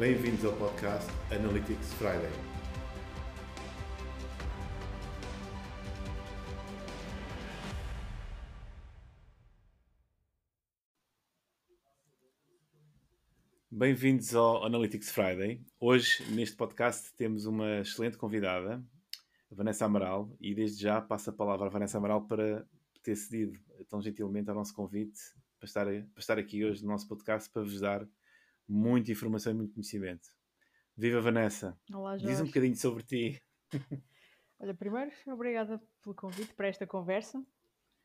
Bem-vindos ao podcast Analytics Friday. Bem-vindos ao Analytics Friday. Hoje, neste podcast, temos uma excelente convidada, Vanessa Amaral, e desde já passo a palavra à Vanessa Amaral para ter cedido tão gentilmente ao nosso convite para estar, para estar aqui hoje no nosso podcast para vos dar muita informação e muito conhecimento. Viva Vanessa! Olá, Jorge. Diz um bocadinho sobre ti. Olha, primeiro, obrigada pelo convite para esta conversa.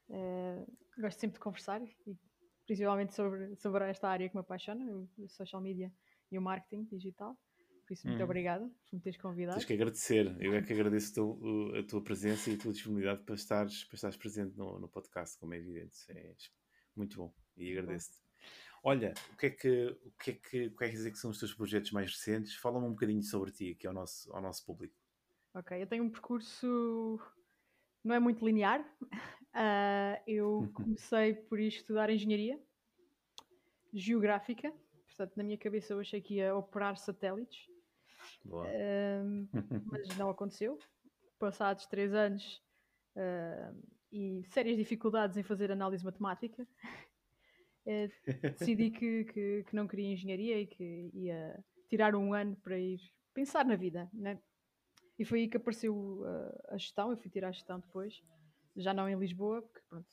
Uh, gosto sempre de conversar e principalmente sobre, sobre esta área que me apaixona, o social media e o marketing digital. Por isso, muito hum. obrigada por me teres convidado. Tens que agradecer. Eu é que agradeço a tua presença e a tua disponibilidade para estares, para estares presente no, no podcast, como é evidente. É muito bom e agradeço-te. Olha, o que é que, o que, é que, o que é que dizer que são os teus projetos mais recentes? Fala-me um bocadinho sobre ti aqui ao nosso, ao nosso público. Ok, eu tenho um percurso não é muito linear. Uh, eu comecei por estudar engenharia geográfica, portanto, na minha cabeça eu achei que ia operar satélites, uh, mas não aconteceu. Passados três anos uh, e sérias dificuldades em fazer análise matemática, decidi que, que, que, não queria engenharia e que ia tirar um ano para ir pensar na vida, né? E foi aí que apareceu a gestão, eu fui tirar a gestão depois, já não em Lisboa, porque pronto,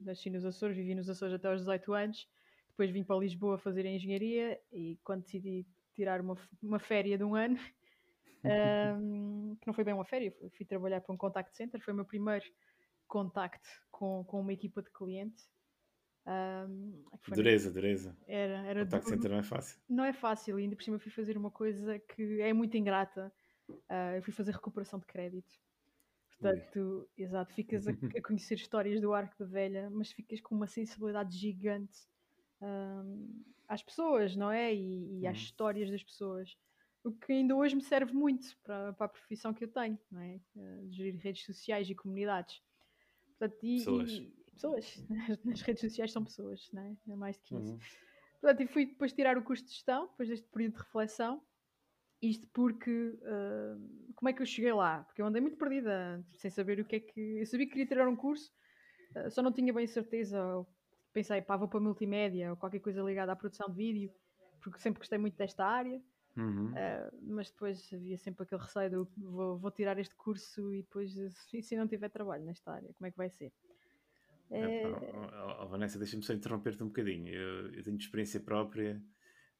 nasci nos Açores, vivi nos Açores até aos 18 anos, depois vim para Lisboa fazer a engenharia e quando decidi tirar uma, uma férias de um ano, um, que não foi bem uma férias, fui, fui, trabalhar para um contact center, foi o meu primeiro contacto com, com uma equipa de cliente. Um, dureza, dureza. Era, era contact center não é fácil. Não é fácil, e ainda por cima fui fazer uma coisa que é muito ingrata. Uh, eu fui fazer recuperação de crédito. Portanto, Ui. exato, ficas a, a, conhecer histórias do arco da velha, mas ficas com uma sensibilidade gigante um, às pessoas, não é? E, e às uhum. histórias das pessoas. O que ainda hoje me serve muito para, para a profissão que eu tenho, não é? Uh, gerir redes sociais e comunidades. Portanto, e, pessoas. E, pessoas. Nas redes sociais são pessoas, não é? É mais do que isso. Uhum. Portanto, e fui depois tirar o curso de gestão, depois deste período de reflexão. Isto porque. Uh, como é que eu cheguei lá? Porque eu andei muito perdida, sem saber o que é que. Eu sabia que queria tirar um curso, uh, só não tinha bem certeza pensei, pá, vou para multimédia ou qualquer coisa ligada à produção de vídeo, porque sempre gostei muito desta área. Uhum. Uh, mas depois havia sempre aquele receio de vou, vou, tirar este curso e depois, e se não tiver trabalho nesta área, como é que vai ser? É... Oh, oh, Vanessa, deixa-me só interromper-te um bocadinho. Eu, eu tenho experiência própria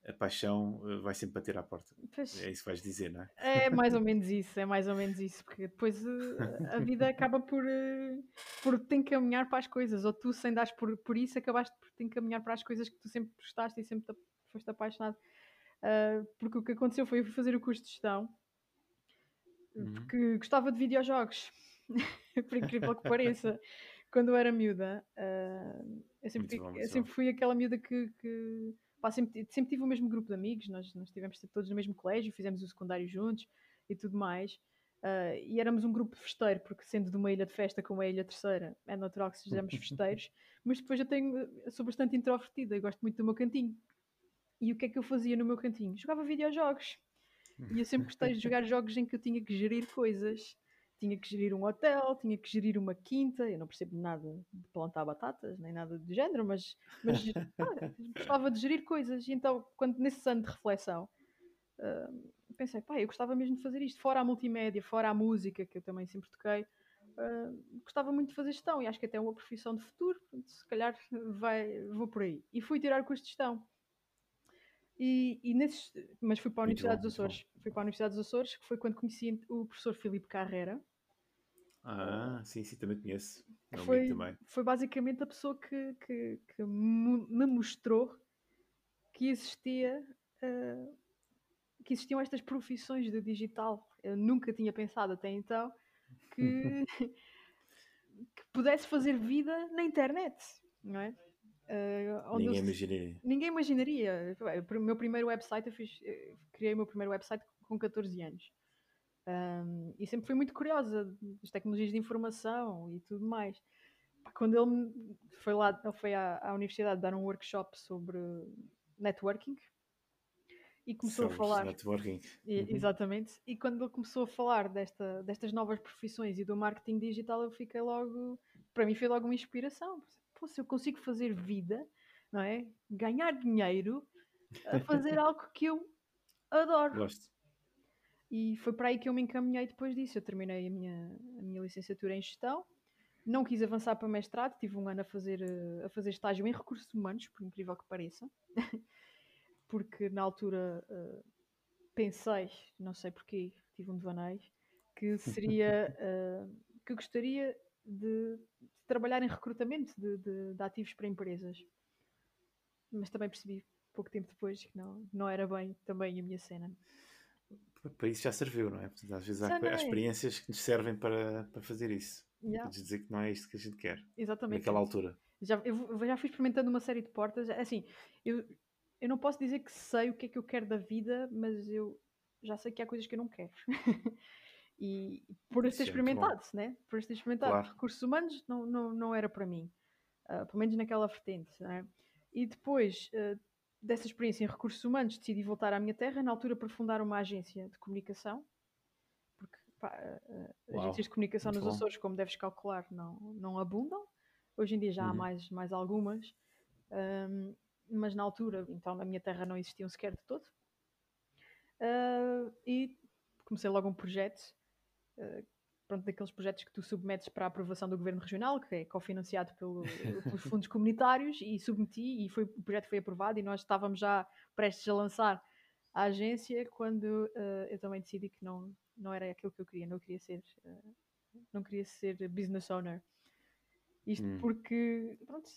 a paixão eh, vai sempre bater à porta. Pois, é isso que vais dizer, não é? É mais ou menos isso, é mais ou menos isso, porque depois eh, a vida acaba por, por te encaminhar para as coisas, ou tu sem dares por, por isso acabaste por te encaminhar para as coisas que tu sempre gostaste e sempre foste apaixonado. Uh, porque o que aconteceu foi eu fui fazer o curso de gestão uhum. porque gostava de videojogos, por incrível que pareça. Quando eu era miúda, uh, eu, sempre fui, bom, eu sempre fui aquela miúda que, que pá, sempre, sempre tive o mesmo grupo de amigos, nós, nós estivemos todos no mesmo colégio, fizemos o secundário juntos e tudo mais. Uh, e éramos um grupo festeiro, porque sendo de uma ilha de festa como é a Ilha Terceira, é natural que sejamos festeiros, mas depois eu tenho, eu sou bastante introvertida, eu gosto muito do meu cantinho. E o que é que eu fazia no meu cantinho? Jogava videojogos. E eu sempre gostei de jogar jogos em que eu tinha que gerir coisas tinha que gerir um hotel, tinha que gerir uma quinta. Eu não percebo nada de plantar batatas, nem nada do género, mas, mas ah, gostava de gerir coisas. E então, quando nesse ano de reflexão, uh, pensei, pá, eu gostava mesmo de fazer isto, fora a multimédia, fora a música, que eu também sempre toquei. Uh, gostava muito de fazer gestão e acho que até é uma profissão de futuro, portanto, se calhar vai, vou por aí. E fui tirar o curso de gestão. E, e nesses, mas fui para a Universidade dos Açores. Fui para a Universidade dos Açores, que foi quando conheci o professor Filipe Carreira, ah, sim, sim, também conheço. É foi, também. foi basicamente a pessoa que, que, que me mostrou que existia uh, que existiam estas profissões do digital. Eu nunca tinha pensado até então que, que pudesse fazer vida na internet, não é? Uh, ninguém eu, imaginaria. Ninguém imaginaria. O meu primeiro website, eu fiz, eu criei o meu primeiro website com 14 anos. Um, e sempre fui muito curiosa das tecnologias de informação e tudo mais. Quando ele foi lá, ele foi à, à universidade dar um workshop sobre networking, e começou a falar. networking. E- Uhum. Exatamente. E quando ele começou a falar desta, destas novas profissões e do marketing digital, eu fiquei logo. Para mim, foi logo uma inspiração. Pô, se eu consigo fazer vida, não é? Ganhar dinheiro a fazer algo que eu adoro. Gosto. E foi para aí que eu me encaminhei depois disso. Eu terminei a minha, a minha licenciatura em gestão, não quis avançar para mestrado, tive um ano a fazer, eh, a fazer estágio em recursos humanos, por incrível que pareça, porque na altura eh, pensei, não sei porquê, tive um devaneio, que seria eh, que eu gostaria de, de trabalhar em recrutamento de, de- de ativos para empresas. Mas também percebi pouco tempo depois que não, não era bem também a minha cena. Para isso já serviu, não é? Portanto, às vezes há, há não é. experiências que nos servem para, para fazer isso. Yeah, Para dizer que não é isto que a gente quer. exatamente. Naquela altura. Já, eu, já fui experimentando uma série de portas. Assim, eu, eu não posso dizer que sei o que é que eu quero da vida, mas eu já sei que há coisas que eu não quero. e por Isso ter é experimentado, né? Por ter experimentado Claro. recursos humanos, não, não, não era para mim. Ah, pelo menos naquela vertente, né? E depois ah, dessa experiência em recursos humanos, decidi voltar à minha terra, na altura para fundar uma agência de comunicação. Porque pá, ah, Uau, agências de comunicação nos bom. Açores, como deves calcular, não, não abundam. Hoje em dia já há Uhum. mais, mais algumas, ahm, mas na altura, então na minha terra não existiam sequer de todo. Ah, e comecei logo um projeto, ah, pronto, daqueles projetos que tu submetes para a aprovação do Governo Regional, que é cofinanciado pelo, pelos fundos comunitários, e submeti, e foi, o projeto foi aprovado, e nós estávamos já prestes a lançar a agência, quando ah, eu também decidi que não, não era aquilo que eu queria, não queria ser, ah, não queria ser business owner. Isto Hum. porque pronto,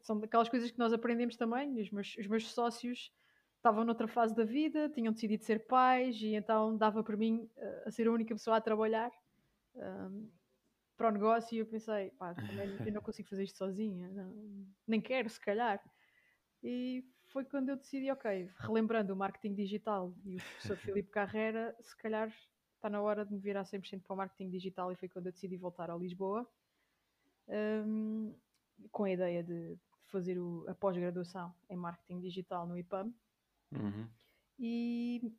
são daquelas coisas que nós aprendemos também. Os meus, os meus sócios estavam noutra fase da vida, tinham decidido ser pais e então dava para mim eh, a ser a única pessoa a trabalhar ahm, para o negócio. E eu pensei, pá, também eu não consigo fazer isto sozinha, não- nem quero, se calhar. E foi quando eu decidi, ok, relembrando o marketing digital e o professor Filipe Carrera, se calhar está na hora de me virar 100% para o marketing digital. E foi quando eu decidi voltar a Lisboa hum, com a ideia de fazer o- a pós-graduação em marketing digital no IPAM Uhum. e,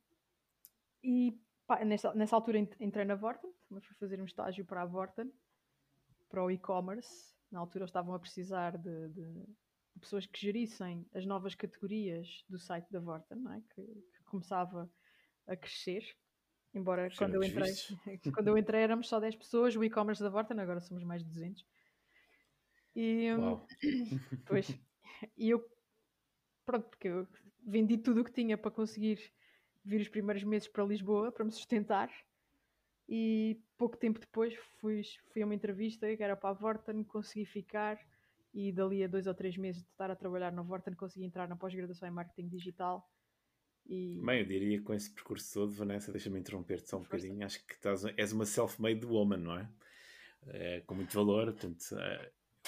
e pá, nessa, nessa altura ent- entrei na Vorten, também fui fazer um estágio para a Vorten, para o e-commerce. Na altura eles estavam a precisar de, de- de pessoas que gerissem as novas categorias do site da Vorten, é? que, que começava a crescer. Embora quando eu, entrei, quando eu entrei éramos só 10 pessoas, o e-commerce da Vorten, agora somos mais de 200. E, hum. Pois. E eu, pronto, porque eu vendi tudo o que tinha para conseguir vir os primeiros meses para Lisboa para me sustentar. E pouco tempo depois fui, fui a uma entrevista que era para a Vorten, consegui ficar. E dali a dois ou três meses de estar a trabalhar na Vorten, consegui entrar na pós-graduação em marketing digital. E Bem, eu diria que com esse percurso todo, Vanessa, deixa-me interromper-te só um Força. bocadinho. Acho que estás, és uma self-made woman, não é? Eh, com muito valor, portanto,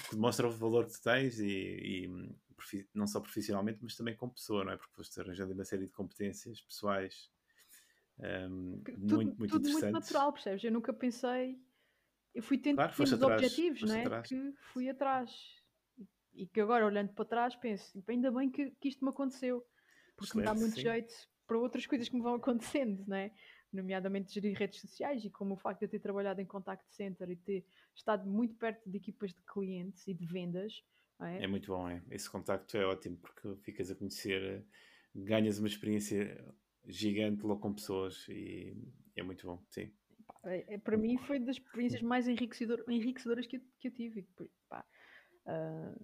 que demonstra o valor que tu tens e, e, hum, não só profissionalmente, mas também como pessoa, não é? Porque foste arranjando uma série de competências pessoais que- muito, tudo, muito tudo muito natural, percebes? Eu nunca pensei. Eu fui tendo Claro, atrás, objetivos, foste não é? atrás. Que fui atrás. E que agora, olhando para trás, penso, ainda bem que, que isto me aconteceu. Porque me dá Excelente, muito sim. jeito para outras coisas que me vão acontecendo, não é? Nomeadamente gerir redes sociais e como o facto de eu ter trabalhado em contact center e ter estado muito perto de equipas de clientes e de vendas, é? É muito bom, é. Esse contacto é ótimo porque ficas a conhecer, ganhas uma experiência gigante logo com pessoas e é muito bom, sim. É- é- para mim foi das experiências mais enriquecedor- enriquecedoras que eu, que eu tive. E ah,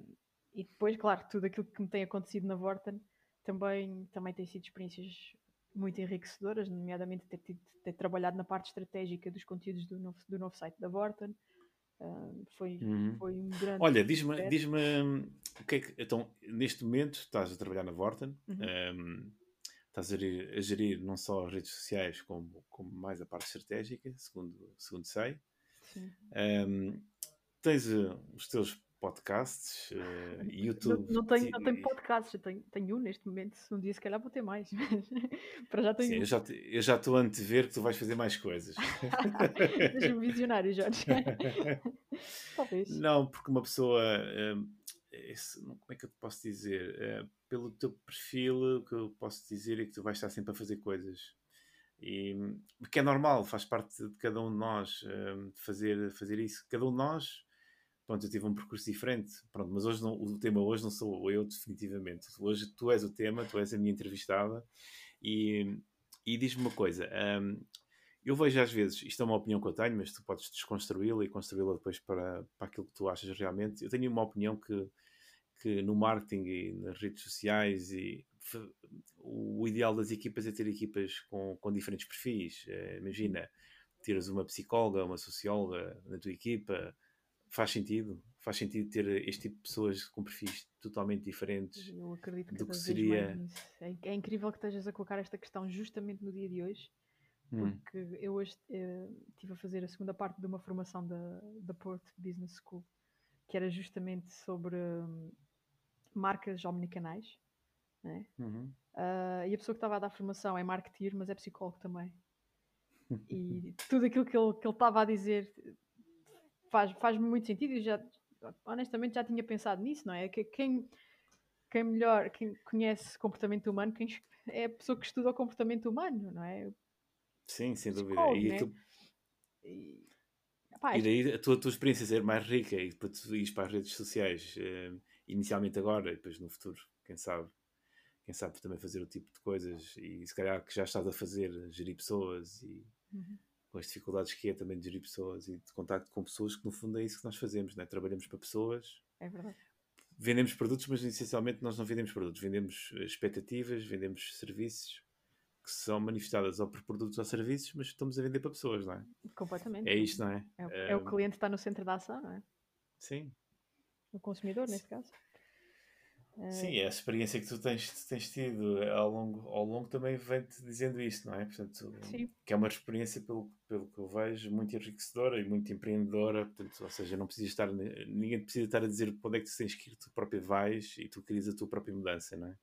e depois, claro, tudo aquilo que me tem acontecido na Vorten também, também tem sido experiências muito enriquecedoras, nomeadamente ter, tido- ter trabalhado na parte estratégica dos conteúdos do novo, do novo site da Vorten. Ah, foi, Uhum. foi um grande. Olha, diz-me, diz-me hum, o que é que. Então, neste momento estás a trabalhar na Vorten, Uhum. hum, estás a gerir, a gerir não só as redes sociais como, como mais a parte estratégica, segundo, segundo sei. Hum, tens eh, os teus podcasts, eh, Não, YouTube. não tenho, ti- não tenho podcasts, eu tenho, tenho um neste momento. Um dia, se calhar, vou ter mais. Mas para já tenho Sim, um. eu já, estou a antever que tu vais fazer mais coisas. Deixa-me visionário, Jorge. Talvez. Não, porque uma pessoa. hum, esse, como é que eu te posso dizer? Eh, pelo teu perfil, o que eu posso dizer é que tu vais estar sempre a fazer coisas. E, que é normal, faz parte de cada um de nós uh, fazer, fazer isso. Cada um de nós, pronto, eu tive um percurso diferente, pronto, mas hoje não, o tema hoje não sou eu definitivamente. Hoje tu és o tema, tu és a minha entrevistada e, e diz-me uma coisa. Um, eu vejo às vezes, isto é uma opinião que eu tenho, mas tu podes desconstruí-la e construí-la depois para, para aquilo que tu achas realmente. Eu tenho uma opinião que, que no marketing e nas redes sociais e o ideal das equipas é ter equipas com, com diferentes perfis. Uh, imagina, teres uma psicóloga, uma socióloga na tua equipa, faz sentido? Faz sentido ter este tipo de pessoas com perfis totalmente diferentes Eu acredito do que seria. É, é incrível que estejas a colocar esta questão justamente no dia de hoje, Hum, porque eu hoje eh, estive a fazer a segunda parte de uma formação da, da Port Business School, que era justamente sobre hum, marcas omnicanais. Né? uhum. Ah, e a pessoa que estava a dar formação é marketeer, mas é psicólogo também. E tudo aquilo que ele que ele estava a dizer faz, faz muito sentido e já honestamente já tinha pensado nisso, não é? Que quem, quem melhor, quem conhece comportamento humano, quem é a pessoa que estuda o comportamento humano, não é? Sim, sem dúvida. E, né? tu- E, epá, e daí a tua, a tua experiência ser mais rica e para tu ires para as redes sociais, eh, inicialmente agora e depois no futuro, quem sabe? Quem sabe também fazer o tipo de coisas e se calhar que já estás a fazer, gerir pessoas e Uhum. com as dificuldades que é também de gerir pessoas e de contacto com pessoas, que no fundo é isso que nós fazemos, né? trabalhamos para pessoas, é verdade. vendemos produtos, mas essencialmente nós não vendemos produtos, vendemos eh, expectativas, vendemos serviços que são manifestadas ou por produtos ou serviços, mas estamos a vender para pessoas, não é? Completamente. É isto, não é? É, o- é o cliente que está no centro da ação, não é? Sim, O consumidor, neste caso. sim, é a experiência que tu tens, tens tido ao longo, ao longo também vem-te dizendo isto, não é? Portanto, Sim. que é uma experiência, pelo, pelo que eu vejo, muito enriquecedora e muito empreendedora, portanto, ou seja, não precisa estar, ninguém precisa estar a dizer para onde é que tu tens que ir, tu próprio vais e tu crias a tua própria mudança, não é?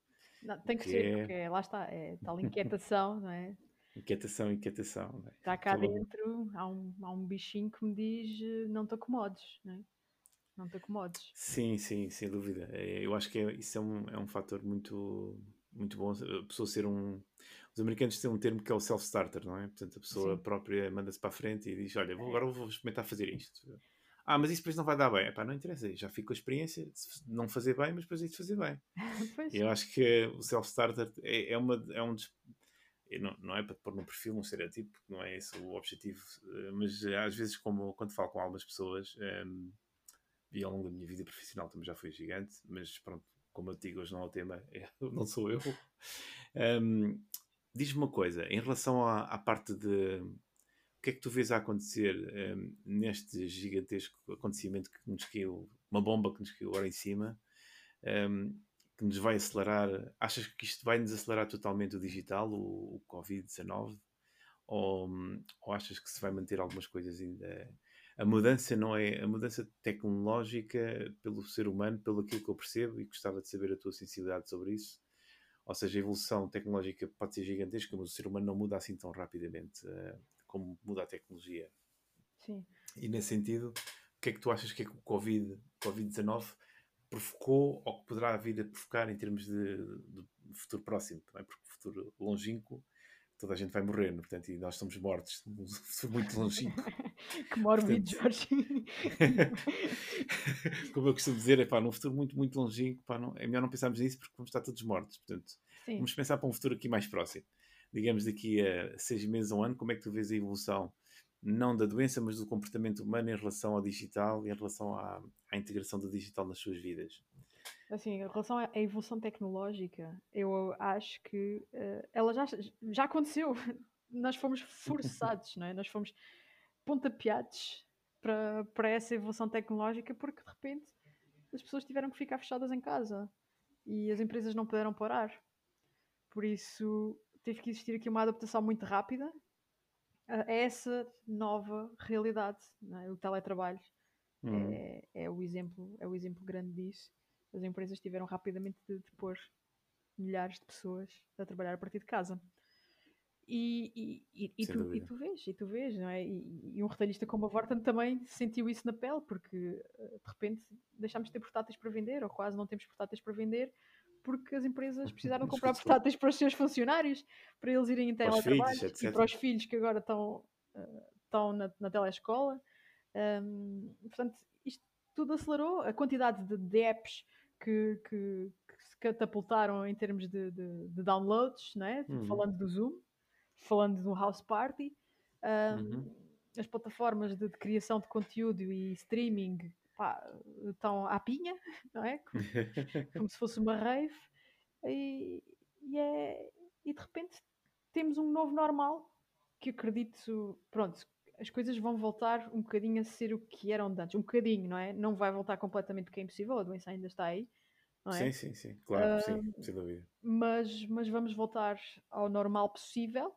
Não, tem que Que ser, é- porque lá está, é tal inquietação, não é? Inquietação, inquietação. não é? Está cá Aquela- dentro, há um, há um bichinho que me diz não te acomodes, não é? Não te acomodes. Sim, sim, sem dúvida. É, Eu acho que é- isso é um, é um fator muito, muito bom. A pessoa ser um. Os americanos têm um termo que é o self-starter, não é? Portanto, a pessoa Sim. própria manda-se para a frente e diz: Olha, vou, agora vou experimentar fazer isto. Ah, mas isso depois não vai dar bem. Epá, não interessa, já fico com a experiência de não fazer bem, mas depois é de fazer bem. Eu acho que o self-starter é, é, uma, é um dos. e Não, não é para te pôr no perfil, num estereotipo, não é esse o objetivo, eh, mas às vezes, como quando falo com algumas pessoas, ehm, e ao longo da minha vida profissional também já fui gigante, mas pronto, como eu digo, hoje não é o tema, é- não sou eu. Ehm, Diz-me uma coisa, em relação à, à parte de. O que é que tu vês a acontecer ehm, neste gigantesco acontecimento que nos caiu, uma bomba que nos caiu agora em cima, ehm, que nos vai acelerar? Achas que isto vai nos acelerar totalmente o digital, o, o Covid-19? Ou, ou achas que se vai manter algumas coisas ainda? A mudança não é a mudança tecnológica pelo ser humano, pelo aquilo que eu percebo, e gostava de saber a tua sensibilidade sobre isso. Ou seja, a evolução tecnológica pode ser gigantesca, mas o ser humano não muda assim tão rapidamente eh, como muda a tecnologia. sim. E nesse sentido, o que é que tu achas que é que o Covid, Covid-19 provocou ou que poderá vir a provocar em termos de, de- futuro próximo? É? Porque futuro longínquo, toda a gente vai morrer, é? portanto, e nós somos mortos muito longínquo. Que mórbido, Portanto- Jorge. Como eu costumo dizer, é pá, num futuro muito, muito longínquo, pá, não, é melhor não pensarmos nisso porque vamos estar todos mortos. Portanto, Sim. vamos pensar para um futuro aqui mais próximo. Digamos daqui a seis meses a um ano, como é que tu vês a evolução, não da doença, mas do comportamento humano em relação ao digital e em relação à, à integração do digital nas suas vidas? Assim, em relação à evolução tecnológica, eu acho que eh, ela já, já aconteceu. Nós fomos forçados, não é? Nós fomos pontapeados para, para essa evolução tecnológica porque de repente as pessoas tiveram que ficar fechadas em casa e as empresas não puderam parar. Por isso teve que existir aqui uma adaptação muito rápida a essa nova realidade, é? o teletrabalho Hum, é, é o exemplo, é o exemplo grande disso. As empresas tiveram rapidamente de, de pôr milhares de pessoas a trabalhar a partir de casa. E, e, e, tu, e, tu, vês, e tu vês, não é? E, um retalhista como a Vorten também sentiu isso na pele, porque eh, de repente deixámos de ter portáteis para vender, ou quase não temos portáteis para vender, porque as empresas precisaram comprar portáteis para os seus funcionários, para eles irem em teletrabalho, filhos, e para os filhos que agora estão, uh, estão na, na telescola. Um, portanto, isto tudo acelerou a quantidade de, de apps que, que, que, se catapultaram em termos de, de, de downloads, né? Uhum. falando do Zoom, falando do House Party, um, uhum. as plataformas de, de, criação de conteúdo e streaming pá, estão à pinha, não é? Como, como se fosse uma rave, e, e, é, e de repente temos um novo normal que acredito, pronto, as coisas vão voltar um bocadinho a ser o que eram antes. Um bocadinho, não é? Não vai voltar completamente porque é impossível, a doença ainda está aí. Não é? Sim, sim, sim, claro, uh, sim, sem dúvida. Mas, mas vamos voltar ao normal possível.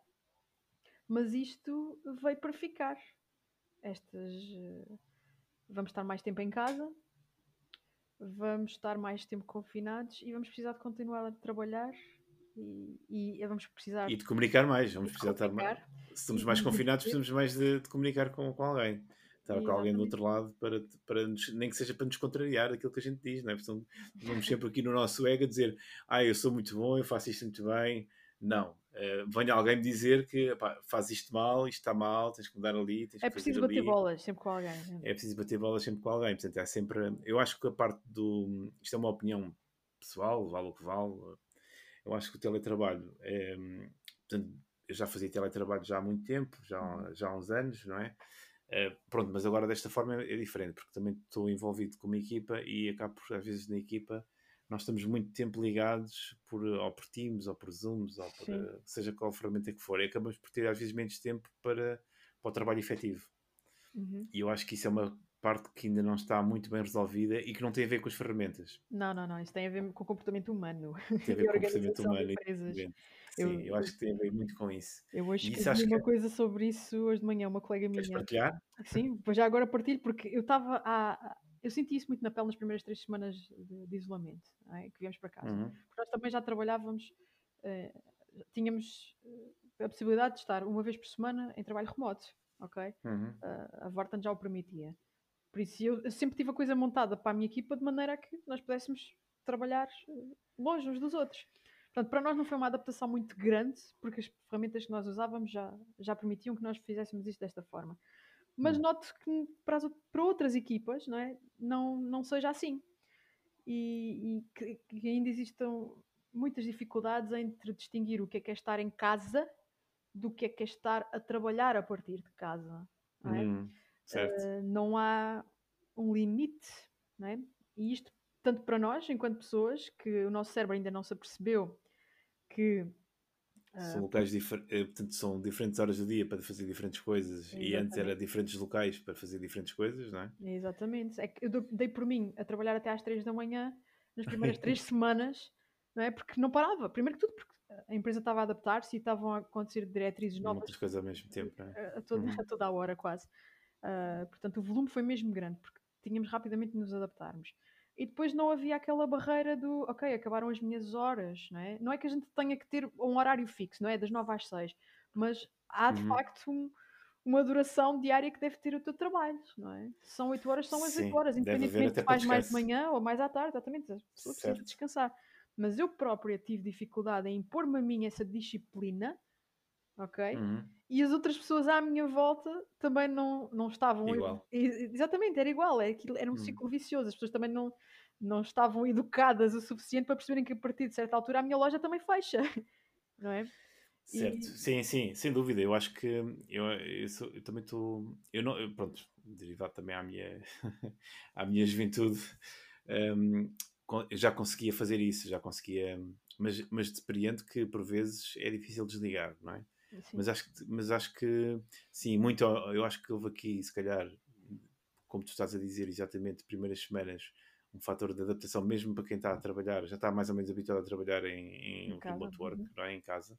Mas isto veio para ficar. Estas. Uh, vamos estar mais tempo em casa, vamos estar mais tempo confinados e vamos precisar de continuar a trabalhar e, e vamos precisar. E de comunicar mais, vamos precisar estar mais. Se estamos mais confinados, precisamos mais de, de comunicar com, com alguém. Estar com alguém do outro lado para, para nos, nem que seja para nos contrariar aquilo que a gente diz, não é? Portanto, vamos sempre aqui no nosso ego a dizer, ah, eu sou muito bom, eu faço isto muito bem. Não. Uh, venha alguém me dizer que pá, faz isto mal, isto está mal, tens que mudar ali. Tens é preciso bater ali. bolas sempre com alguém. É? é preciso bater bolas sempre com alguém. Portanto, sempre. Eu acho que a parte do. Isto é uma opinião pessoal, vale o que vale eu acho que o teletrabalho é. Portanto, eu já fazia teletrabalho já há muito tempo, já, já há uns anos, não é? Uh, pronto, mas agora desta forma é, diferente, porque também estou envolvido com uma equipa e acabo por, às vezes, na equipa, nós estamos muito tempo ligados por, ou por Teams, ou por Zooms, ou por uh, seja qual ferramenta que for, e acabamos por ter às vezes menos tempo para, para o trabalho efetivo. Uhum. E eu acho que isso é uma parte que ainda não está muito bem resolvida e que não tem a ver com as ferramentas. Não, não, não. Isso tem a ver com o comportamento humano. Tem a ver com o comportamento humano. Sim, eu, eu acho que tem a ver muito com isso. Eu hoje escrevi uma que... coisa sobre isso hoje de manhã, uma colega minha. Queres partilhar? Sim, pois já agora partilho, porque eu estava a. Eu senti isso muito na pele nas primeiras três semanas de, de isolamento, é? que viemos para casa. Uhum. Porque nós também já trabalhávamos, eh, tínhamos eh, a possibilidade de estar uma vez por semana em trabalho remoto, ok? Uhum. Uh, a Vorten já o permitia. Por isso eu, eu, sempre tive a coisa montada para a minha equipa de maneira a que nós pudéssemos trabalhar eh, longe uns dos outros. Portanto, para nós não foi uma adaptação muito grande, porque as ferramentas que nós usávamos já, já permitiam que nós fizéssemos isto desta forma. Mas hum. noto que para, as, para outras equipas não, é? não, não seja assim. E, e que, que, ainda existam muitas dificuldades entre distinguir o que é que é estar em casa do que é que é estar a trabalhar a partir de casa. Não é? Hum. Uh, não há um limite, não é? E isto, tanto para nós, enquanto pessoas, que o nosso cérebro ainda não se apercebeu que. Uh, são locais diferentes, eh, portanto, são diferentes horas do dia para fazer diferentes coisas exatamente. e antes era diferentes locais para fazer diferentes coisas, não é? Exatamente. É que eu dei por mim a trabalhar até às 3 da manhã nas primeiras três semanas, não é? Porque não parava. Primeiro que tudo, porque a empresa estava a adaptar-se e estavam a acontecer diretrizes novas. Muitas coisas ao mesmo tempo, não é? A toda, uhum. a toda a hora, quase. Uh, portanto, o volume foi mesmo grande, porque tínhamos rapidamente de nos adaptarmos. E depois não havia aquela barreira do, ok, acabaram as minhas horas, não é? Não é que a gente tenha que ter um horário fixo, não é? Das 9 às 6, mas há de uhum. facto um, uma duração diária que deve ter o teu trabalho, não é? São 8 horas, são as 8 horas, independentemente se faz mais de manhã ou mais à tarde, exatamente, a pessoa precisa descansar. Mas eu própria tive dificuldade em impor-me a mim essa disciplina, ok? Uhum e as outras pessoas à minha volta também não, não estavam igual. Exatamente, era igual, é era um hum. ciclo vicioso. As pessoas também não, não estavam educadas o suficiente para perceberem que a partir de certa altura a minha loja também fecha, não é? Certo, e... sim, sim, sem dúvida. Eu acho que eu, eu, sou, eu também estou. Eu não, eu, pronto, derivado também à minha, à minha juventude, um, já conseguia fazer isso, já conseguia, mas, mas depreendo que por vezes é difícil desligar, não é? Mas acho, que, mas acho que, sim, muito. Eu acho que houve aqui, se calhar, como tu estás a dizer, exatamente, primeiras semanas, um fator de adaptação, mesmo para quem está a trabalhar, já está mais ou menos habituado a trabalhar em, em, em remote work, uhum. é? Em casa.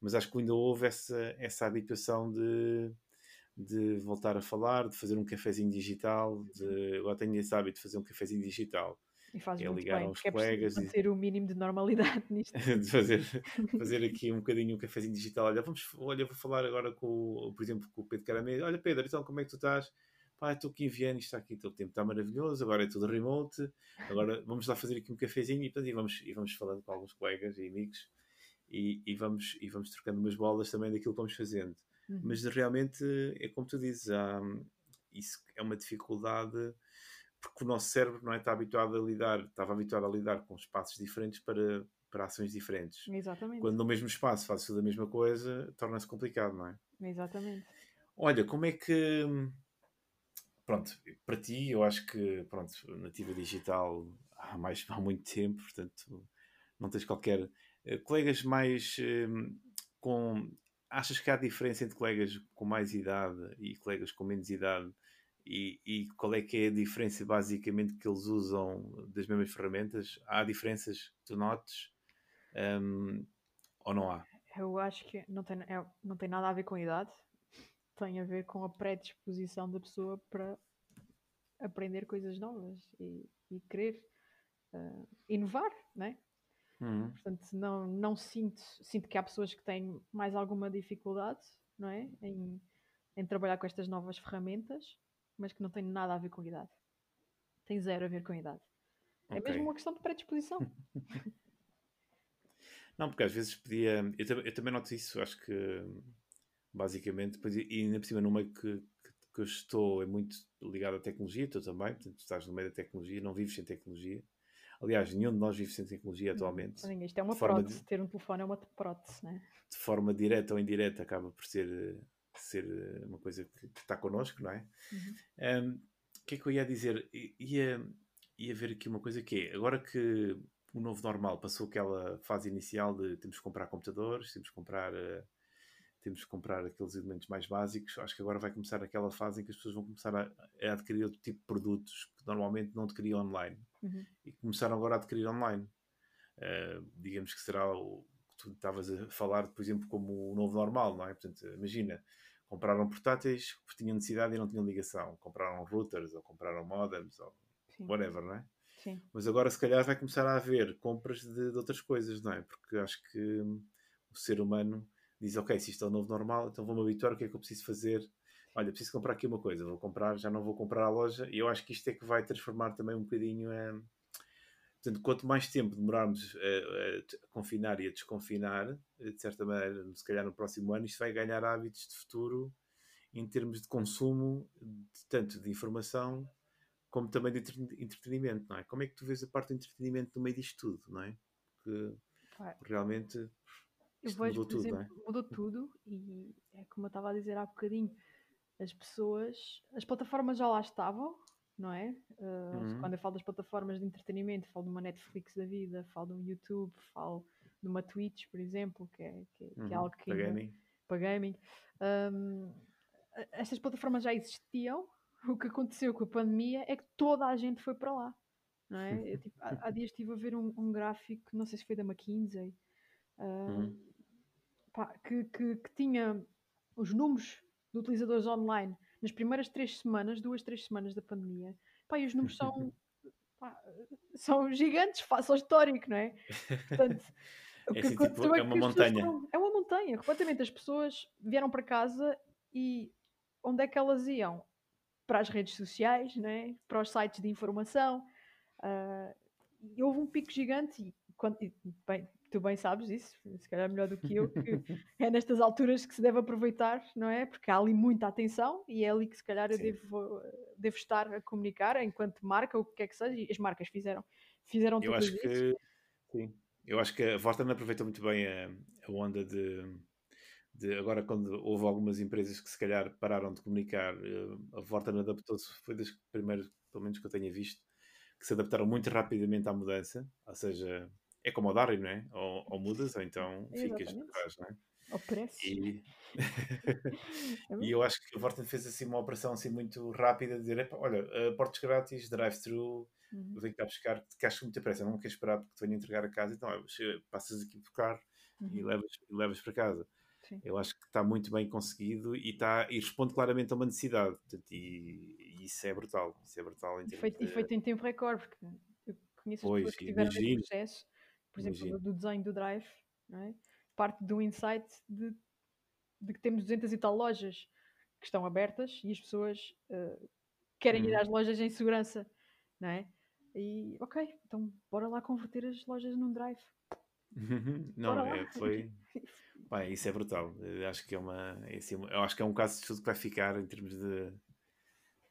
Mas acho que ainda houve essa, essa habituação de, de voltar a falar, de fazer um cafezinho digital. De, eu tenho esse hábito de fazer um cafezinho digital. E fazes é muito ligar bem, aos é colegas e manter o mínimo de normalidade nisto. de fazer, fazer aqui um bocadinho um cafezinho digital. Olha, vamos, olha, vou falar agora com, por exemplo, com o Pedro Caramelo. Olha, Pedro, então como é que tu estás? Pá, estou aqui em Viena, está aqui, o tempo está maravilhoso, agora é tudo remote, agora vamos lá fazer aqui um cafezinho e, portanto, e, vamos, e vamos falando com alguns colegas e amigos e, e vamos, e vamos trocando umas bolas também daquilo que vamos fazendo. Uhum. Mas realmente é como tu dizes, há, isso é uma dificuldade porque o nosso cérebro não é, está habituado a lidar, estava habituado a lidar com espaços diferentes para, para ações diferentes. Exatamente, Quando no mesmo espaço fazes tudo a mesma coisa, torna-se complicado, não é? exatamente. Olha, como é que. Pronto, para ti, eu acho que, pronto, nativa digital há, mais, há muito tempo, portanto, não tens qualquer. eh, Colegas mais. eh, com. Achas que há diferença entre colegas com mais idade e colegas com menos idade? E, e qual é que é a diferença, basicamente, que eles usam das mesmas ferramentas? Há diferenças que tu notes? Hum, ou não há? Eu acho que não tem, é- não tem nada a ver com a idade, tem a ver com a predisposição da pessoa para aprender coisas novas e, e querer ah, inovar, né? Uhum. Portanto, não, não sinto, sinto que há pessoas que têm mais alguma dificuldade, não é? Em, em trabalhar com estas novas ferramentas, mas que não tem nada a ver com a idade. Tem zero a ver com a idade. É mesmo uma questão de predisposição. Não, porque às vezes podia. Eu, eu também noto isso, acho que basicamente, e ainda por cima no meio que, que, que eu estou é muito ligado à tecnologia, tu também, portanto, estás no meio da tecnologia, não vives sem tecnologia. Aliás, nenhum de nós vive sem tecnologia atualmente. Ninguém- Isto é uma De forma prótese. Ter um telefone é uma prótese, né? De forma direta ou indireta, acaba por ser, eh, ser eh, uma coisa que, que está connosco, não é? Uhum. Um, o que é que eu ia dizer? Ia, ia ver aqui uma coisa que é, agora que o novo normal passou aquela fase inicial de temos que comprar computadores, temos que comprar, eh, temos que comprar aqueles elementos mais básicos, acho que agora vai começar aquela fase em que as pessoas vão começar a, a adquirir outro tipo de produtos que normalmente não adquiriam online Uhum. e começaram agora a adquirir online. Uh, digamos que será o que tu estavas a falar, por exemplo, como o novo normal, não é? Portanto, imagina, compraram portáteis porque tinham necessidade e não tinham ligação, compraram routers ou compraram modems ou Sim. whatever, não é? Sim. Mas agora, se calhar, vai começar a haver compras de, de outras coisas, não é? Porque acho que hum, o ser humano diz: Ok, se isto é o novo normal, então vou-me habituar, o que é que eu preciso fazer? Olha, preciso comprar aqui uma coisa, vou comprar, já não vou comprar à loja, e eu acho que isto é que vai transformar também um bocadinho a. Portanto, quanto mais tempo demorarmos a, a- confinar e a desconfinar, de certa maneira, se calhar no próximo ano, isto vai ganhar hábitos de futuro em termos de consumo, de, tanto de informação como também de entre- entretenimento, não é? Como é que tu vês a parte do entretenimento no meio disto tudo, não é? Porque realmente Eu vejo, mudou tudo, exemplo, não é? mudou tudo e é como eu estava a dizer há bocadinho, as pessoas, as plataformas já lá estavam, não é? Uh, Uhum. Quando eu falo das plataformas de entretenimento, falo de uma Netflix da vida, falo de um YouTube, falo de uma Twitch, por exemplo, que é, que, é- que é Uhum, algo que para gaming. para gaming. Um, estas plataformas já existiam. O que aconteceu com a pandemia é que toda a gente foi para lá. Não é? Eu, tipo, há, há dias estive a ver um, um gráfico, não sei se foi da McKinsey, um, Uhum. pá, que, que- que tinha os números de utilizadores online nas primeiras três semanas, duas, três semanas da pandemia. Pá, e os números são, pá, são gigantes, face ao histórico, não é? Portanto, o É que assim, tipo, é que uma montanha. foram- é uma montanha, completamente. As pessoas vieram para casa e onde é que elas iam? Para as redes sociais, né? para os sites de informação. ah, e houve um pico gigante e, quando- e, bem, tu bem sabes isso, se calhar melhor do que eu, que é nestas alturas que se deve aproveitar, não é? Porque há ali muita atenção e é ali que se calhar eu Sim. devo, devo estar a comunicar enquanto marca, o que quer que seja, e as marcas fizeram, fizeram Eu todas acho isso. que sim. Eu acho que a Vorten aproveitou muito bem a, a onda de, de agora quando houve algumas empresas que se calhar pararam de comunicar, eh, a Vorten adaptou-se, foi das primeiras, pelo menos que eu tenha visto, que se adaptaram muito rapidamente à mudança, ou seja, é como o Darwin, não é? Ou, ou mudas ou então ficas Exatamente. para trás, não é? Preço. E, É e eu acho que a Vorten fez assim uma operação assim muito rápida, de dizer, "Epá, olha, eh, portos grátis, drive-thru, Uhum. venho cá buscar, que acho muita pressa, não quero esperar porque te venho entregar a casa, então olha, passas aqui por carro e Uhum. levas, e levas para casa. Sim. Eu acho que está muito bem conseguido e, está, e responde claramente a uma necessidade. Portanto, e, e isso é brutal. Isso é brutal em E feito, e de- feito em tempo recorde, porque eu conheço Pois, as pessoas que tiveram esse processo, por exemplo, Imagino. do desenho do Drive, não é? parte do insight de, de que temos 200 e tal lojas que estão abertas e as pessoas eh, querem ir Uhum. às lojas em segurança, não é? E ok, então bora lá converter as lojas num Drive. Não, é, foi. Pá, isso é brutal. Eu acho que é uma. é assim, eu acho que é um caso de estudo que vai ficar em termos de,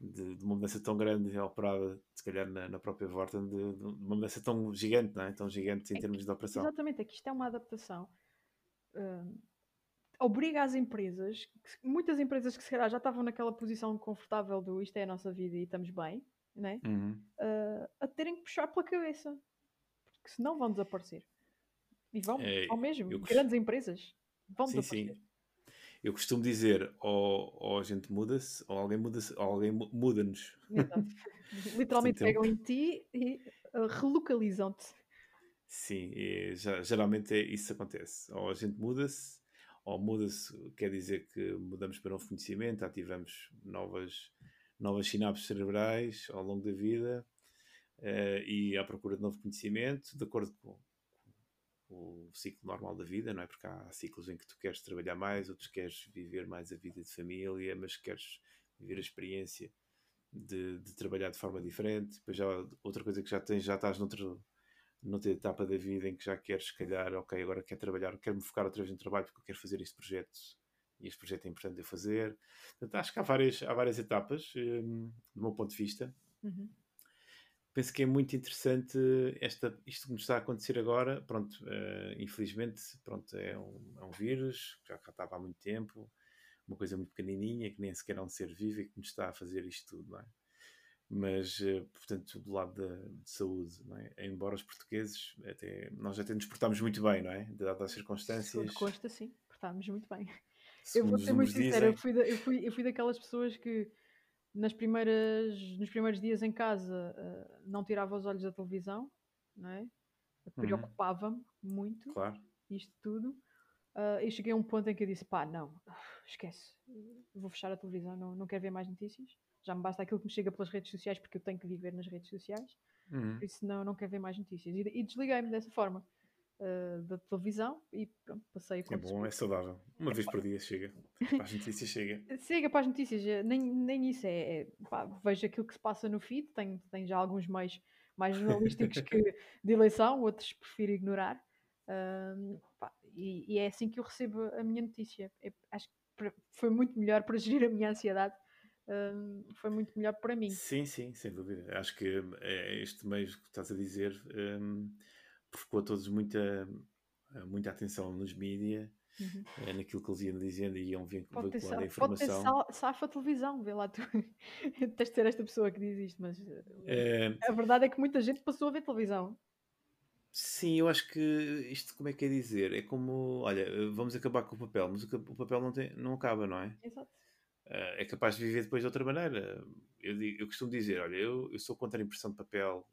de, de uma mudança tão grande operada, se calhar na, na própria Vorten, de, de uma mudança tão gigante, não é? Tão gigante em É que- termos de operação. Exatamente, é que isto é uma adaptação. hum, obriga as empresas, que- muitas empresas que se calhar já estavam naquela posição confortável do isto é a nossa vida e estamos bem, né? Uhum. Uh, a terem que puxar pela cabeça, porque senão vão desaparecer. E vão, É, vão mesmo. eu Grandes empresas vão Sim, desaparecer. sim. Eu costumo dizer, ou, ou a gente muda-se, ou alguém muda-se, ou alguém mu- muda-nos. Literalmente é pegam em ti e uh, relocalizam-te. Sim, e já- geralmente é, isso acontece. Ou a gente muda-se, ou muda-se, quer dizer que mudamos para novo conhecimento, ativamos novas, novas sinapses cerebrais ao longo da vida eh, e à procura de novo conhecimento, de acordo com o ciclo normal da vida, não é? Porque há ciclos em que tu queres trabalhar mais, outros queres viver mais a vida de família, mas queres viver a experiência de, de trabalhar de forma diferente. Depois já outra coisa que já tens, já estás noutro, noutra etapa da vida em que já queres, se calhar, ok, agora quero trabalhar, quero me focar outra vez no trabalho porque eu quero fazer este projeto e este projeto é importante eu fazer. Portanto, acho que há várias, há várias etapas, hum, do meu ponto de vista. Uhum. Penso que é muito interessante esta, isto que nos está a acontecer agora. Pronto, eh, infelizmente, pronto, é um, é um vírus que já estava há muito tempo, uma coisa muito pequenininha que nem sequer é um ser vivo e que nos está a fazer isto tudo, não é? Mas, eh, portanto, do lado da de saúde, não é? embora os portugueses, até, nós até nos portamos muito bem, não é? Dadas as circunstâncias, Segundo consta, sim, portámos muito bem. Eu segundo vou os ser muito sincera, eu fui, da- eu, fui, eu fui daquelas pessoas que nas primeiras, nos primeiros dias em casa uh, não tirava os olhos da televisão, não é? Preocupava-me muito Claro. isto tudo. Uh, e cheguei a um ponto em que eu disse: pá, não, esquece, vou fechar a televisão, não, não quero ver mais notícias. Já me basta aquilo que me chega pelas redes sociais, porque eu tenho que viver nas redes sociais. Uhum. Por isso, não, não quero ver mais notícias. E, e desliguei-me dessa forma uh, da televisão e pronto, passei a É bom, é saudável. Uma vez por dia chega. Para as notícias chega. Chega para as notícias, eh, nem, nem isso é. é, pá, vejo aquilo que se passa no feed, tenho, tenho já alguns meios mais jornalísticos que de eleição, outros prefiro ignorar. Pá, e, e é assim que eu recebo a minha notícia. É- acho que foi muito melhor para gerir a minha ansiedade, foi muito melhor para mim. Sim, sim, sem dúvida. Acho que é este meio que estás a dizer um, provocou a todos muita, muita atenção nos mídias, Uhum. eh, naquilo que eles iam dizendo e iam vinculando a sa- pode ter informação. safa televisão, vê lá tu. Tens de ser esta pessoa que diz isto, mas eh, Eh, a verdade é que muita gente passou a ver televisão. sim, eu acho que isto, como é que é dizer? É como, olha, eh, vamos acabar com o papel, mas o, papel não, tem, não acaba, não é? Exato. Eh, é capaz de viver depois de outra maneira. Eu, digo- eu costumo dizer, olha, eu, eu sou contra a impressão de papel,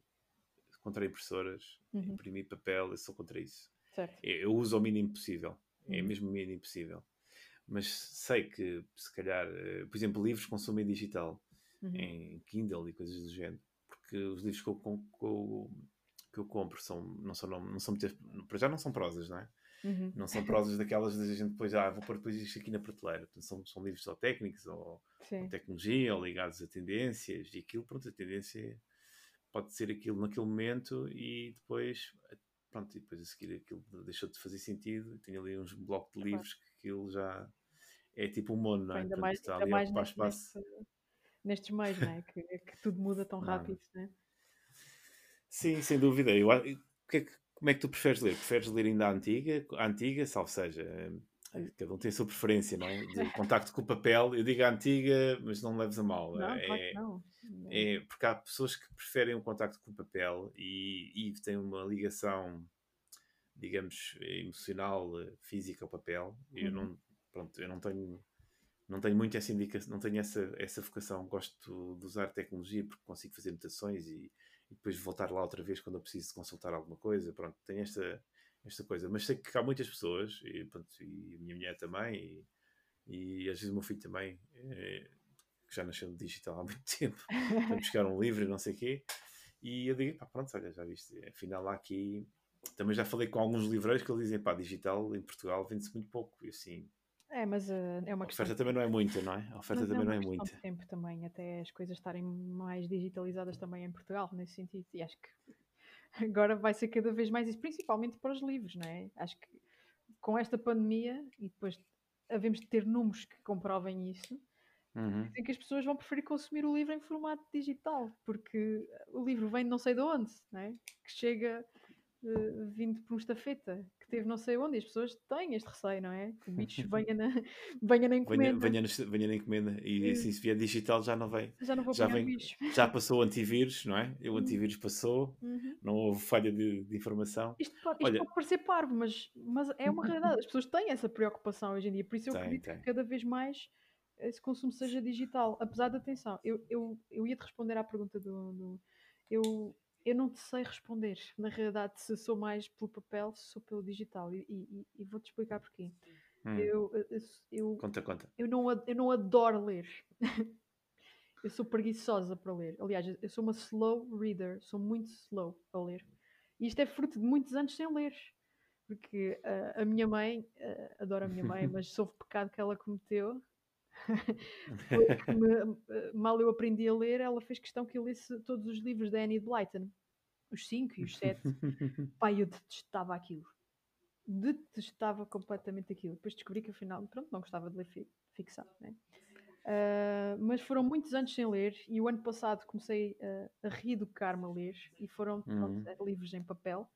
contra impressoras, Uhum. imprimir papel, eu sou contra isso. Certo. Eu eu uso ao mínimo possível. É Uhum. mesmo o mínimo possível. Mas sei que, se calhar, eh, por exemplo, livros consumem digital, Uhum. em Kindle e coisas do género. Porque os livros que eu, que eu, que eu compro são, não são, não, não são muitas, para já não são prosas, não é? Uhum. Não são prosas daquelas da gente depois, ah, vou pôr depois isto aqui na prateleira. Portanto, são, são livros só técnicos ou, ou tecnologia ou ligados a tendências e aquilo, pronto, a tendência pode ser aquilo naquele momento e depois, pronto, e depois a seguir aquilo deixou de fazer sentido. Tenho ali uns blocos de Claro. livros que aquilo já é tipo um mono, não é? ainda Portanto, mais, está ainda ali mais neste- espaço. nestes meios, não é? Que, que tudo muda tão Nada. rápido, né? Sim, sem dúvida. Eu, que é que- como é que tu preferes ler? Preferes ler ainda a antiga? A antiga, salvo seja, cada um tem a sua preferência, não é? De contacto com o papel. Eu digo a antiga, mas não leves a mal. Não, é, que não. é porque há pessoas que preferem o contacto com o papel e, e têm uma ligação, digamos, emocional, eh, física ao papel. E Eu Uhum. não, pronto, eu não tenho, não tenho muito essa indicação, não tenho essa, essa vocação. Gosto de usar tecnologia porque consigo fazer anotações e, e depois voltar lá outra vez quando eu preciso consultar alguma coisa. Pronto, tenho esta, esta coisa. Mas sei que há muitas pessoas, e, pronto, e a minha mulher também, e, e às vezes o meu filho também, eh, que já nasceu no digital há muito tempo, para buscar um livro e não sei o quê. E eu digo, pá, pronto, olha, já viste, afinal há aqui. Também já falei com alguns livreiros que eles dizem, pá, digital em Portugal vende-se muito pouco. E assim, É, mas uh, é uma a questão. oferta também não é muita, não é? A oferta mas também não uma é muita. tempo também, até as coisas estarem mais digitalizadas também em Portugal, nesse sentido. E acho que agora vai ser cada vez mais isso, principalmente para os livros, não é? Acho que com esta pandemia e depois havemos de ter números que comprovem isso, Uhum. dizem que as pessoas vão preferir consumir o livro em formato digital, porque o livro vem de não sei de onde, não é? Que chega eh, vindo por um estafeta, que teve não sei onde, e as pessoas têm este receio, não é? Que o bicho venha na, venha na Venha, encomenda. venha, no- venha na encomenda. E assim, se vier digital já não vem. Já não vou Já vem. bicho. Já passou o antivírus, não é? O Uhum. antivírus passou, Uhum. não houve falha de, de informação. Isto, pode, isto Olha- pode parecer parvo, mas, mas é uma realidade. As pessoas têm essa preocupação hoje em dia. Por isso eu Tem, acredito tem. que cada vez mais esse consumo seja digital. Apesar de atenção, eu, eu, eu ia te responder à pergunta do. do- eu, eu não te sei responder, na realidade, se sou mais pelo papel, se sou pelo digital. E, e- e vou-te explicar porquê. Hum, Eu, eu, eu, Conta, conta. eu, não, eu não adoro ler. eu sou preguiçosa para ler. Aliás, eu sou uma slow reader, sou muito slow a ler. E isto é fruto de muitos anos sem ler. Porque ah, a minha mãe, ah, adoro a minha mãe, mas soube o pecado que ela cometeu. Me- ah, mal eu aprendi a ler, ela fez questão que eu lesse todos os livros da Annie Blyton, os 5 e os 7. Pai, eu detestava aquilo. Detestava completamente aquilo. Depois descobri que afinal, pronto, não gostava de ler fi- ficção, né? Ah, mas foram muitos anos sem ler e o ano passado comecei ah, a reeducar-me a ler e foram pronto, Uhum. eh, livros em papel.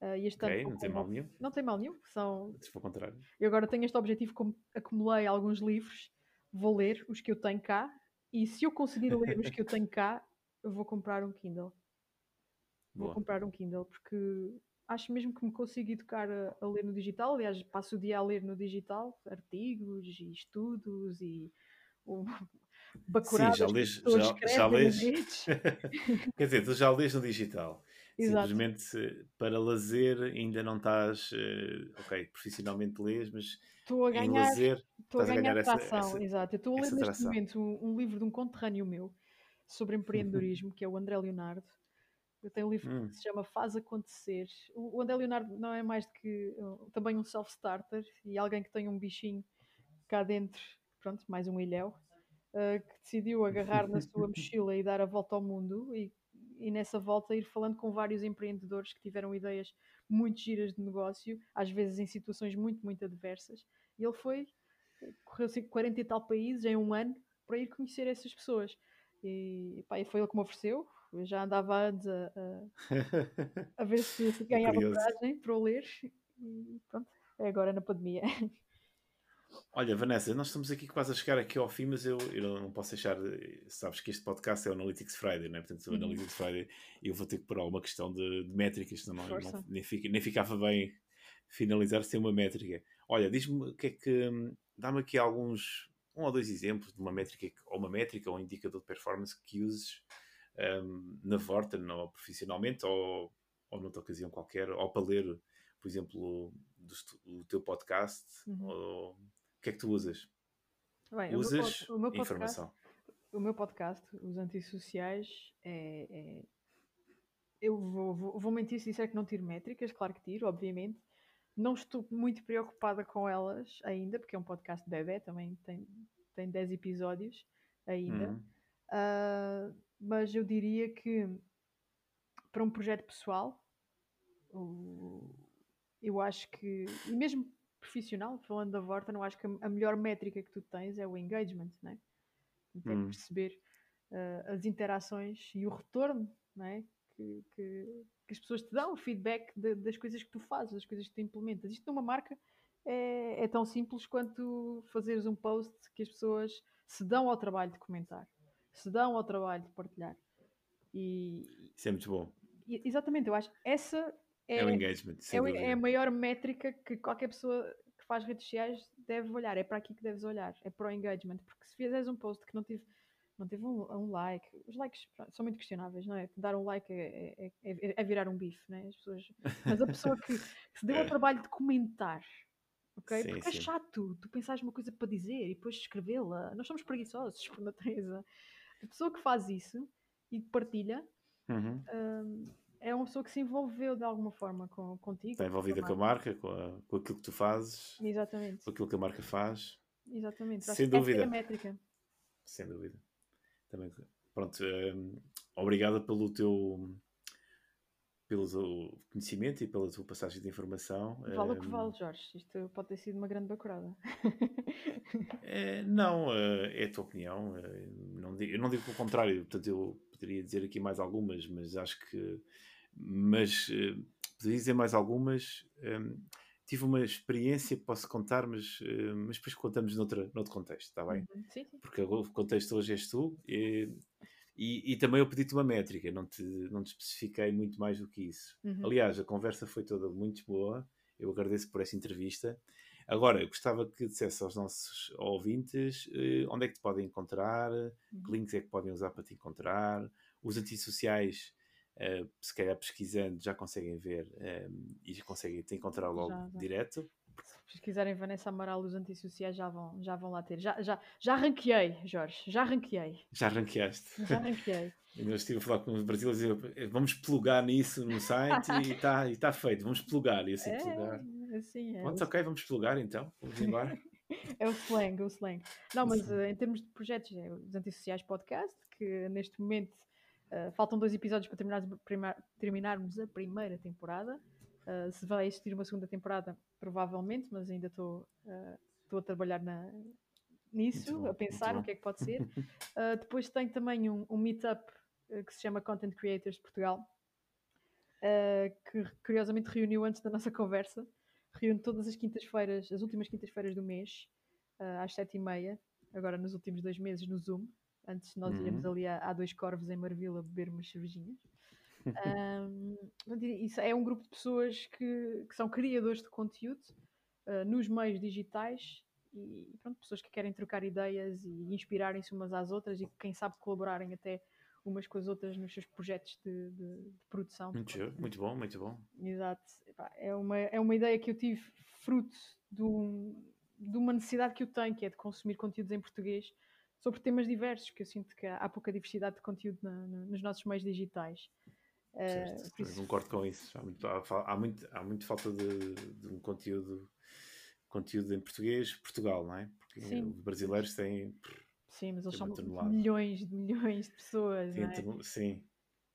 Ah, e este Ok, ano não tem mal nenhum. não tem mal nenhum. São... Se for contrário. Eu agora tenho este objetivo, como acumulei alguns livros, vou ler os que eu tenho cá e se eu conseguir ler os que eu tenho cá, eu vou comprar um Kindle. Vou Boa. comprar um Kindle porque acho mesmo que me consigo educar a, a ler no digital. Aliás, passo o dia a ler no digital, artigos e estudos e o bacuradas já que lês- já- já lês? Quer dizer, tu já lês no digital. Exato. Simplesmente para lazer ainda não estás. eh, ok, profissionalmente lês, mas Estou a em ganhar, lazer estou a ganhar essa- tração, essa- exato. Eu estou a ler neste tração. momento um, um livro de um conterrâneo meu sobre empreendedorismo, que é o André Leonardo. Eu tenho um livro Hum. que se chama Faz Acontecer. O André Leonardo não é mais do que uh, também um self-starter e alguém que tem um bichinho cá dentro, pronto, mais um ilhéu, uh, que decidiu agarrar na sua mochila e dar a volta ao mundo e, e nessa volta ir falando com vários empreendedores que tiveram ideias muito giras de negócio, às vezes em situações muito, muito adversas. E ele foi, correu assim 40 e tal países em um ano para ir conhecer essas pessoas. E, pá, e foi ele que me ofereceu. Eu já andava antes a, a, a ver se se ganhava coragem para o ler. E pronto, é agora na pandemia. Olha, Vanessa, nós estamos aqui quase a chegar aqui ao fim, mas eu, eu não posso deixar. de- Sabes que este podcast é o Analytics Friday, não é? Portanto, o Uhum. Analytics Friday eu vou ter que pôr alguma questão de, de métricas, senão não, não- nem, fica- nem ficava bem finalizar sem uma métrica. Olha, diz-me o que é que. Dá-me aqui alguns. Um ou dois exemplos de uma métrica, ou uma métrica ou um indicador de performance que uses hum, na Vorten, ou profissionalmente, ou, ou noutra ocasião qualquer, ou para ler, por exemplo, do o teu podcast, Uhum. ou o que é que tu usas? Bem, o meu Usas pod- o meu podcast- informação. o meu podcast, Os Antissociais, é. é- Eu vou, vou, vou mentir se disser que não tiro métricas, claro que tiro, obviamente. Não estou muito preocupada com elas ainda, porque é um podcast bebê, também tem, tem 10 episódios ainda. Uhum. Ah, mas eu diria que para um projeto pessoal, eu acho que, e mesmo profissional, falando da Vorta, não acho que a, melhor métrica que tu tens é o engagement, né? Tem Hum. perceber ah, as interações e o retorno, né? Que, que, que as pessoas te dão, o feedback de- das coisas que tu fazes, das coisas que tu implementas. Isto numa marca é, é tão simples quanto fazeres um post que as pessoas se dão ao trabalho de comentar, se dão ao trabalho de partilhar. E, Isso é muito bom. e- exatamente, eu acho essa é, É, o engagement. é, é a maior métrica que qualquer pessoa que faz redes sociais deve olhar. É para aqui que deves olhar, é para o engagement. Porque se fizeres um post que não tive, não teve um, um like, os likes pronto, são muito questionáveis, não é? Dar um like é, é- é- é virar um bife, né? As pessoas, mas a pessoa que, que se deu ao trabalho de comentar. ok? Sim, Porque é sim. chato, tu pensares uma coisa para dizer e depois escrevê-la. Nós somos preguiçosos por natureza. A pessoa que faz isso e partilha, Uhum. hum, é uma pessoa que se envolveu de alguma forma com, contigo. Está envolvida com a marca, com, a- com aquilo que tu fazes, Exatamente, com aquilo que a marca faz, exatamente. Acho Sem essa é dúvida. a métrica. sem dúvida. Também, pronto, hum, obrigada pelo teu pelo conhecimento e pela tua passagem de informação. Vale o que Hum, vale, Jorge. Isto pode ter sido uma grande bacurada. É, não, eh, é a tua opinião. eh, não digo- eu não digo o contrário, portanto, eu poderia dizer aqui mais algumas, mas acho que. Mas eh, poderia dizer mais algumas. eh, tive uma experiência que posso contar, mas, mas depois contamos noutra, noutro contexto, está bem? Uhum, Sim, sim. Porque o contexto hoje és tu. E, e, e também eu pedi-te uma métrica, não te, não te especifiquei muito mais do que isso. Uhum. Aliás, a conversa foi toda muito boa. Eu agradeço por essa entrevista. Agora, eu gostava que dissesse aos nossos ouvintes eh, onde é que te podem encontrar, que links é que podem usar para te encontrar. Os antissociais, eh, se calhar pesquisando, já conseguem ver eh, e já conseguem te encontrar logo Já, já. direto. Se pesquisarem Vanessa Amaral, os antissociais já vão, já vão lá ter. Já, já, já ranqueei, Jorge. Já ranqueei. Já ranqueaste. Já ranqueei. Ainda estive a falar com os brasileiros e eu, vamos plugar nisso no site e está e tá feito. Vamos plugar. E assim, plugar. É, assim, é, Pronto, ok, vamos plugar então. Vamos embora. é o slang, é o slang. Não, mas eh, em termos de projetos, é os Antissociais Podcast, que neste momento eh, faltam dois episódios para terminarmos, prima- terminarmos a primeira temporada. Eh, se vai existir uma segunda temporada, provavelmente, mas ainda estou estou a trabalhar na, nisso, a pensar o que é que pode ser. Uh, depois tem também um, um meetup uh, que se chama Content Creators de Portugal, uh, que curiosamente reuniu antes da nossa conversa. Reúne todas as quintas-feiras, as últimas quintas-feiras do mês, uh, às sete e meia, agora nos últimos dois meses no Zoom. Antes nós Uhum. íamos ali a, a dois corvos em Marvila beber umas cervejinhas. Um, isso é um grupo de pessoas que, que são criadores de conteúdo uh, nos meios digitais e pronto, pessoas que querem trocar ideias e inspirarem-se umas às outras e quem sabe colaborarem até umas com as outras nos seus projetos de, de- de produção. Muito, muito bom, muito bom. Exato. É uma, é uma ideia que eu tive fruto de, um- de uma necessidade que eu tenho, que é de consumir conteúdos em português sobre temas diversos, que eu sinto que há, há pouca diversidade de conteúdo na- na- nos nossos meios digitais. Certo, isso- concordo com isso. Há muito, há, há muito, há muito falta de, de um conteúdo, conteúdo em português, Portugal, não é? Porque Sim. os brasileiros têm. sim, mas eles são milhões de milhões de pessoas, não é? sim,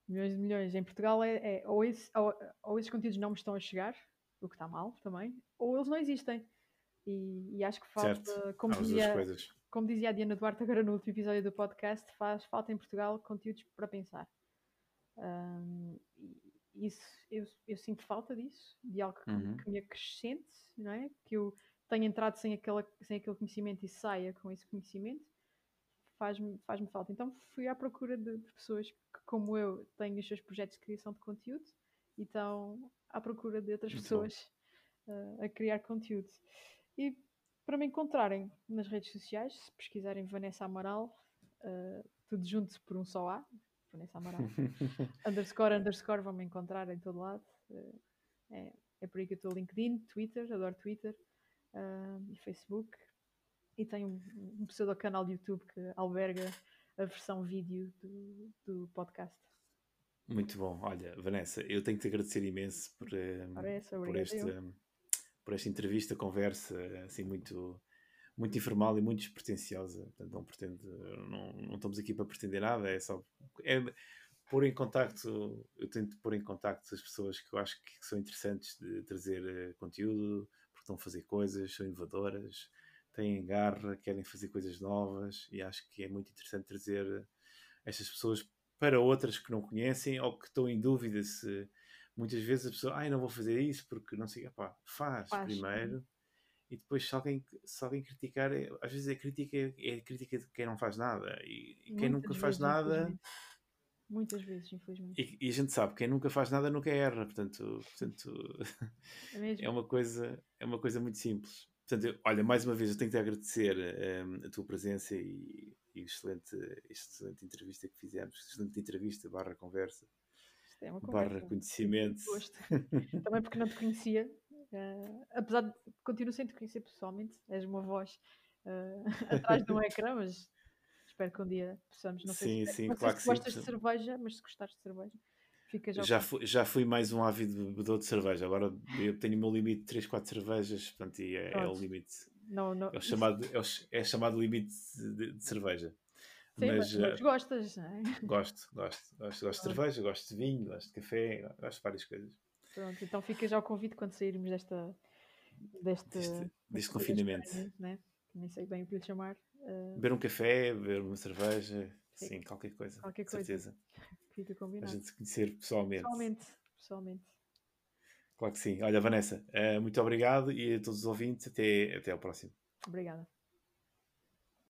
milhões de milhões. Em Portugal é, é- ou, esse- ou- ou esses conteúdos não me estão a chegar, o que está mal também, ou eles não existem. E, e acho que falta, como há dizia, como dizia a Diana Duarte agora no último episódio do podcast, faz falta em Portugal conteúdos para pensar. E isso, eu, eu sinto falta disso, de algo que, Uhum. que me acrescente, não é? Que eu tenha entrado sem, aquela, sem aquele conhecimento e saia com esse conhecimento, faz-me faz falta. Então fui à procura de, de pessoas que, como eu, têm os seus projetos de criação de conteúdo e estão à procura de outras Muito pessoas ah, a criar conteúdo. E para me encontrarem nas redes sociais, se pesquisarem Vanessa Amaral, ah, tudo junto por um só A, Vanessa Amaral, underscore, underscore, vão me encontrar em todo lado. Ah, é, é por aí que eu estou LinkedIn, Twitter, adoro Twitter ah, e Facebook. E tenho um, um pseudo canal de YouTube que alberga a versão vídeo do, do podcast. Muito bom. Olha, Vanessa, eu tenho que te agradecer imenso por, eh, Ora, essa, por, obrigada este, eu. por esta entrevista, conversa, assim, muito, muito informal e muito despretensiosa. Portanto, não, pretendo, não, não estamos aqui para pretender nada, é só é pôr em contacto, eu tento pôr em contacto as pessoas que eu acho que são interessantes de trazer eh, conteúdo, porque estão a fazer coisas, são inovadoras, têm garra, querem fazer coisas novas e acho que é muito interessante trazer estas pessoas para outras que não conhecem ou que estão em dúvida se muitas vezes a pessoa, ai, não vou fazer isso porque não sei, pá, faz, Faz, primeiro e depois se alguém, se alguém criticar, é- às vezes a crítica é, é a crítica de quem não faz nada e, e quem nunca faz nada. Muitas vezes, infelizmente. e, e a gente sabe, quem nunca faz nada nunca erra, portanto, portanto É mesmo? é uma coisa é uma coisa muito simples. Portanto, eu- olha, mais uma vez eu tenho que te agradecer eh, a tua presença e, e excelente, excelente entrevista que fizemos, excelente entrevista barra conversa, é uma barra conversa. conhecimento. Também porque não te conhecia. Eh, apesar de continuo sem te conhecer pessoalmente, és uma voz eh, atrás de um ecrã, mas espero que um dia possamos. Não sei Sim, se, sim, não sei claro se que gostas sim. de cerveja, mas se gostares de cerveja, fica já. Já fui, já fui mais um ávido bebedor de cerveja. Agora eu tenho o meu limite de 3, 4 cervejas, portanto, e é, é o limite. Não, não, É, chamado, é, o, é chamado limite de, de cerveja. Sim, mas, mas, mas eh, gostas, não é? gosto, gosto, gosto, gosto de cerveja, gosto de vinho, gosto de café, gosto de várias coisas. Pronto, então fica já o convite quando sairmos desta, deste, Deste- deste confinamento. né? Nem sei bem o que lhe chamar. eh, Beber um café, beber uma cerveja, Sim. sim, qualquer coisa. Qualquer coisa. certeza. fica A combinado. gente se conhecer pessoalmente. Pessoalmente, pessoalmente. Claro que sim. Olha, Vanessa, eh, muito obrigado e a todos os ouvintes, até, até ao próximo. Obrigada.